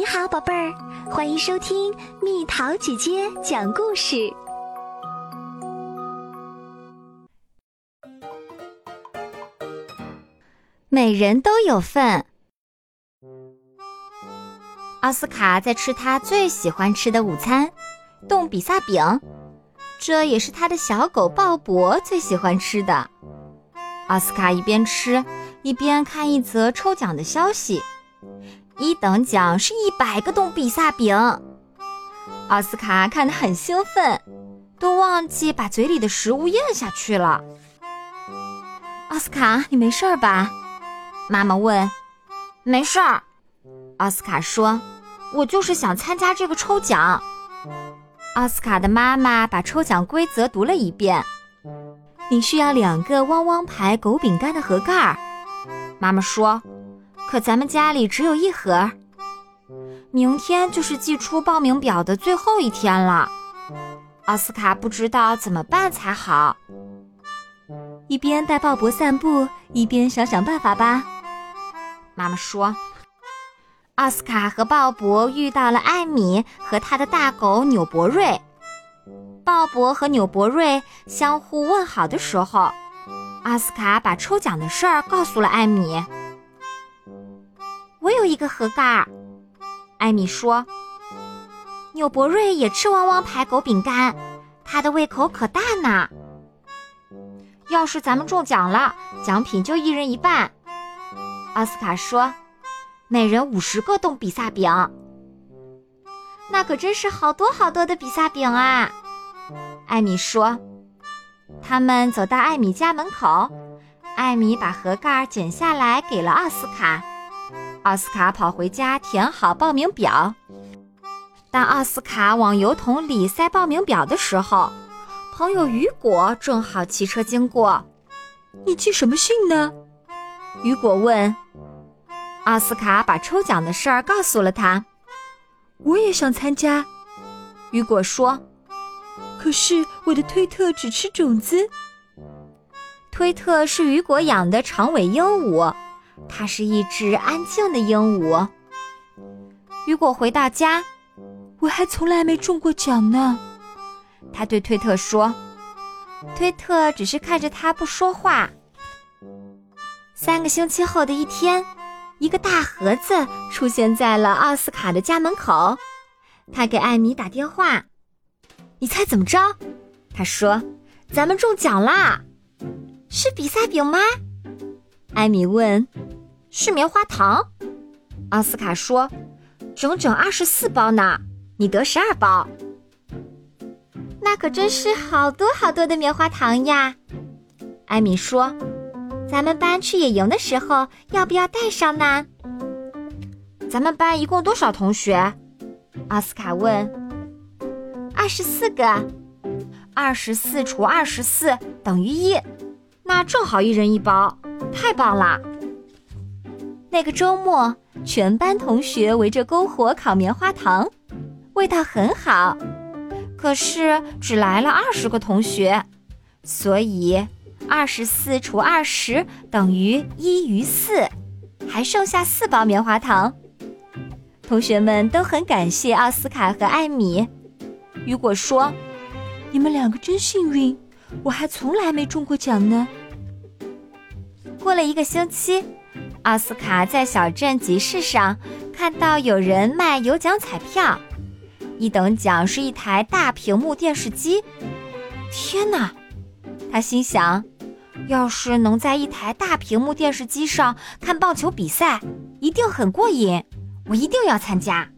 你好，宝贝儿，欢迎收听蜜桃姐姐讲故事。每人都有份。奥斯卡在吃他最喜欢吃的午餐——冻比萨饼，这也是他的小狗鲍勃最喜欢吃的。奥斯卡一边吃，一边看一则抽奖的消息。一等奖是一百个冻比萨饼，奥斯卡看得很兴奋，都忘记把嘴里的食物咽下去了。奥斯卡，你没事吧？妈妈问。没事儿，奥斯卡说。我就是想参加这个抽奖。奥斯卡的妈妈把抽奖规则读了一遍。你需要两个汪汪牌狗饼干的盒盖儿。妈妈说。可咱们家里只有一盒，明天就是寄出报名表的最后一天了。奥斯卡不知道怎么办才好，一边带鲍勃散步，一边想想办法吧。妈妈说，奥斯卡和鲍勃遇到了艾米和他的大狗纽伯瑞。鲍勃和纽伯瑞相互问好的时候，奥斯卡把抽奖的事儿告诉了艾米。我有一个盒盖儿，艾米说。纽伯瑞也吃汪汪牌狗饼干，他的胃口可大呢。要是咱们中奖了，奖品就一人一半。奥斯卡说，每人五十个冻比萨饼。那可真是好多好多的比萨饼啊！艾米说。他们走到艾米家门口，艾米把盒盖剪下来给了奥斯卡。奥斯卡跑回家填好报名表。当奥斯卡往邮筒里塞报名表的时候，朋友雨果正好骑车经过。你寄什么信呢？雨果问。奥斯卡把抽奖的事儿告诉了他。我也想参加，雨果说。可是我的推特只吃种子。推特是雨果养的长尾鹦鹉。它是一只安静的鹦鹉。雨果回到家，我还从来没中过奖呢。他对推特说：“推特只是看着他不说话。”三个星期后的一天，一个大盒子出现在了奥斯卡的家门口。他给艾米打电话：“你猜怎么着？”他说：“咱们中奖啦！是比萨饼吗？”艾米问。是棉花糖，奥斯卡说：“整整二十四包呢，你得十二包。”那可真是好多好多的棉花糖呀！艾米说：“咱们班去野营的时候，要不要带上呢？”咱们班一共多少同学？奥斯卡问。二十四个，二十四除二十四等于一，那正好一人一包，太棒了！那个周末，全班同学围着篝火烤棉花糖，味道很好。可是只来了二十个同学，所以二十四除二十等于一余四，还剩下四包棉花糖。同学们都很感谢奥斯卡和艾米。雨果说：“你们两个真幸运，我还从来没中过奖呢。”过了一个星期。奥斯卡在小镇集市上看到有人卖有奖彩票，一等奖是一台大屏幕电视机。天哪！他心想，要是能在一台大屏幕电视机上看棒球比赛，一定很过瘾。我一定要参加。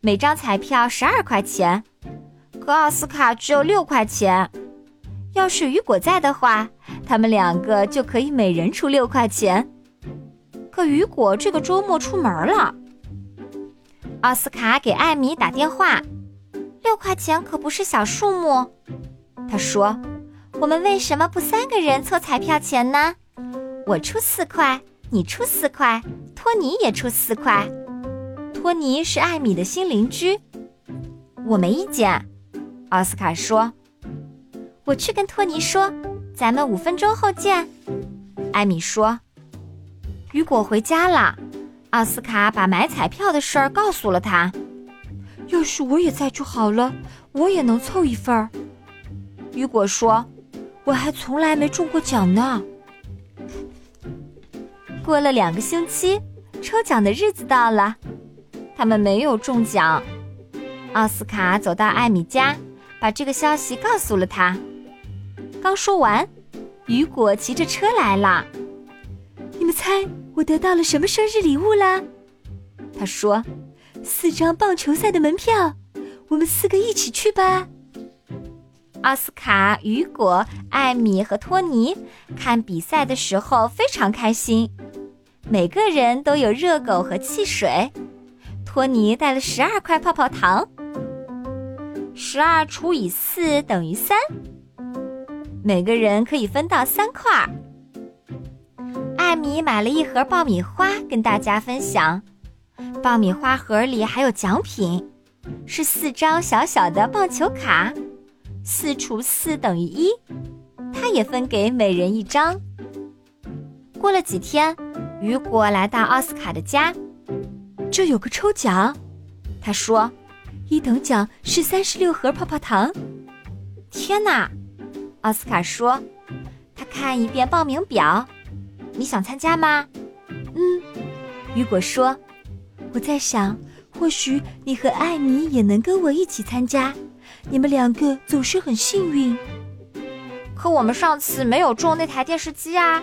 每张彩票十二块钱，可奥斯卡只有六块钱。要是雨果在的话。他们两个就可以每人出六块钱，可雨果这个周末出门了。奥斯卡给艾米打电话，六块钱可不是小数目。他说：“我们为什么不三个人凑彩票钱呢？我出四块，你出四块，托尼也出四块。托尼是艾米的新邻居。”我没意见，奥斯卡说：“我去跟托尼说。”咱们五分钟后见，艾米说。雨果回家了，奥斯卡把买彩票的事儿告诉了他。要是我也在就好了，我也能凑一份儿。雨果说：“我还从来没中过奖呢。”过了两个星期，抽奖的日子到了，他们没有中奖。奥斯卡走到艾米家，把这个消息告诉了他。刚说完，雨果骑着车来了。你们猜我得到了什么生日礼物啦？他说：“四张棒球赛的门票，我们四个一起去吧。”奥斯卡、雨果、艾米和托尼看比赛的时候非常开心。每个人都有热狗和汽水，托尼带了十二块泡泡糖。十二除以四等于三，每个人可以分到三块。艾米买了一盒爆米花跟大家分享，爆米花盒里还有奖品，是四张小小的棒球卡。四除四等于一，他也分给每人一张。过了几天。雨果来到奥斯卡的家，这有个抽奖。他说：“一等奖是三十六盒泡泡糖。”天哪！奥斯卡说：“他看一遍报名表。你想参加吗？”嗯，雨果说：“我在想，或许你和艾米也能跟我一起参加。你们两个总是很幸运。”可我们上次没有中那台电视机啊！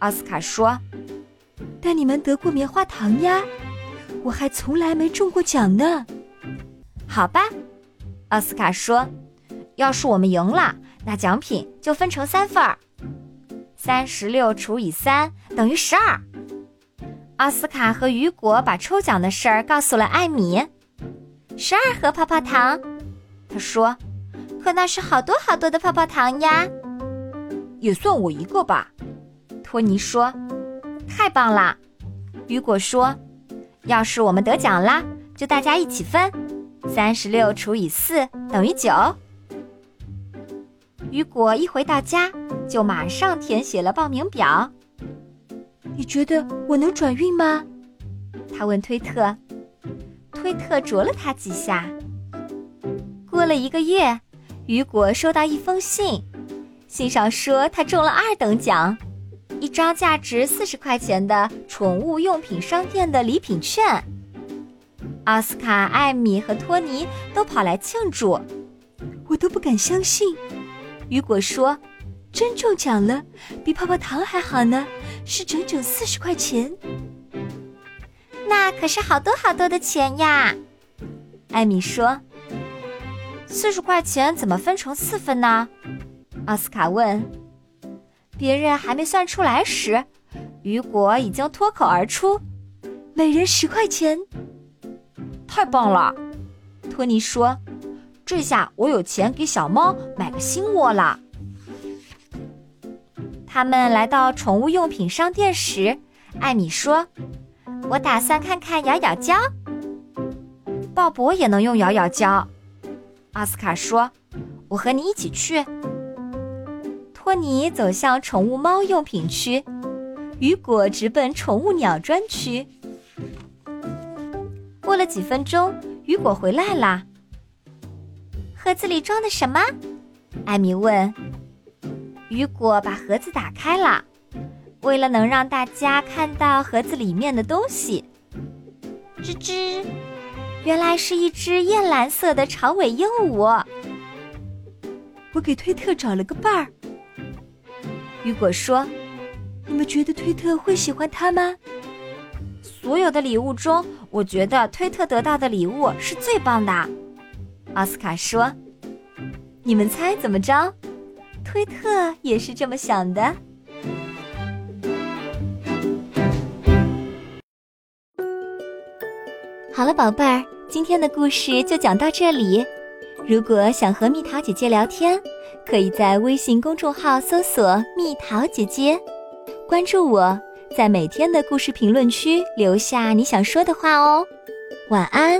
奥斯卡说。但你们得过棉花糖呀，我还从来没中过奖呢。好吧，奥斯卡说：“要是我们赢了，那奖品就分成三份儿。三十六除以三等于十二。”奥斯卡和雨果把抽奖的事儿告诉了艾米。十二盒泡泡糖，他说：“可那是好多好多的泡泡糖呀。”也算我一个吧，托尼说。太棒了，雨果说：“要是我们得奖啦，就大家一起分。三十六除以四等于九。”雨果一回到家，就马上填写了报名表。你觉得我能转运吗？他问推特。推特啄了他几下。过了一个月，雨果收到一封信，信上说他中了二等奖。一张价值四十块钱的宠物用品商店的礼品券，奥斯卡、艾米和托尼都跑来庆祝，我都不敢相信。雨果说：“真中奖了，比泡泡糖还好呢，是整整四十块钱。那可是好多好多的钱呀！”艾米说：“四十块钱怎么分成四份呢？”奥斯卡问。别人还没算出来时，雨果已经脱口而出：“每人十块钱，太棒了！”托尼说：“这下我有钱给小猫买个新窝了。”他们来到宠物用品商店时，艾米说：“我打算看看咬咬胶。”鲍勃也能用咬咬胶。奥斯卡说：“我和你一起去。”托尼走向宠物猫用品区，雨果直奔宠物鸟专区。过了几分钟，雨果回来啦。盒子里装的什么？艾米问。雨果把盒子打开了，为了能让大家看到盒子里面的东西，吱吱，原来是一只艳蓝色的长尾鹦鹉。我给推特找了个伴儿。雨果说：“你们觉得推特会喜欢他吗？”所有的礼物中，我觉得推特得到的礼物是最棒的。奥斯卡说：“你们猜怎么着？推特也是这么想的。”好了，宝贝儿，今天的故事就讲到这里。如果想和蜜桃姐姐聊天，可以在微信公众号搜索“蜜桃姐姐”，关注我，在每天的故事评论区留下你想说的话哦。晚安。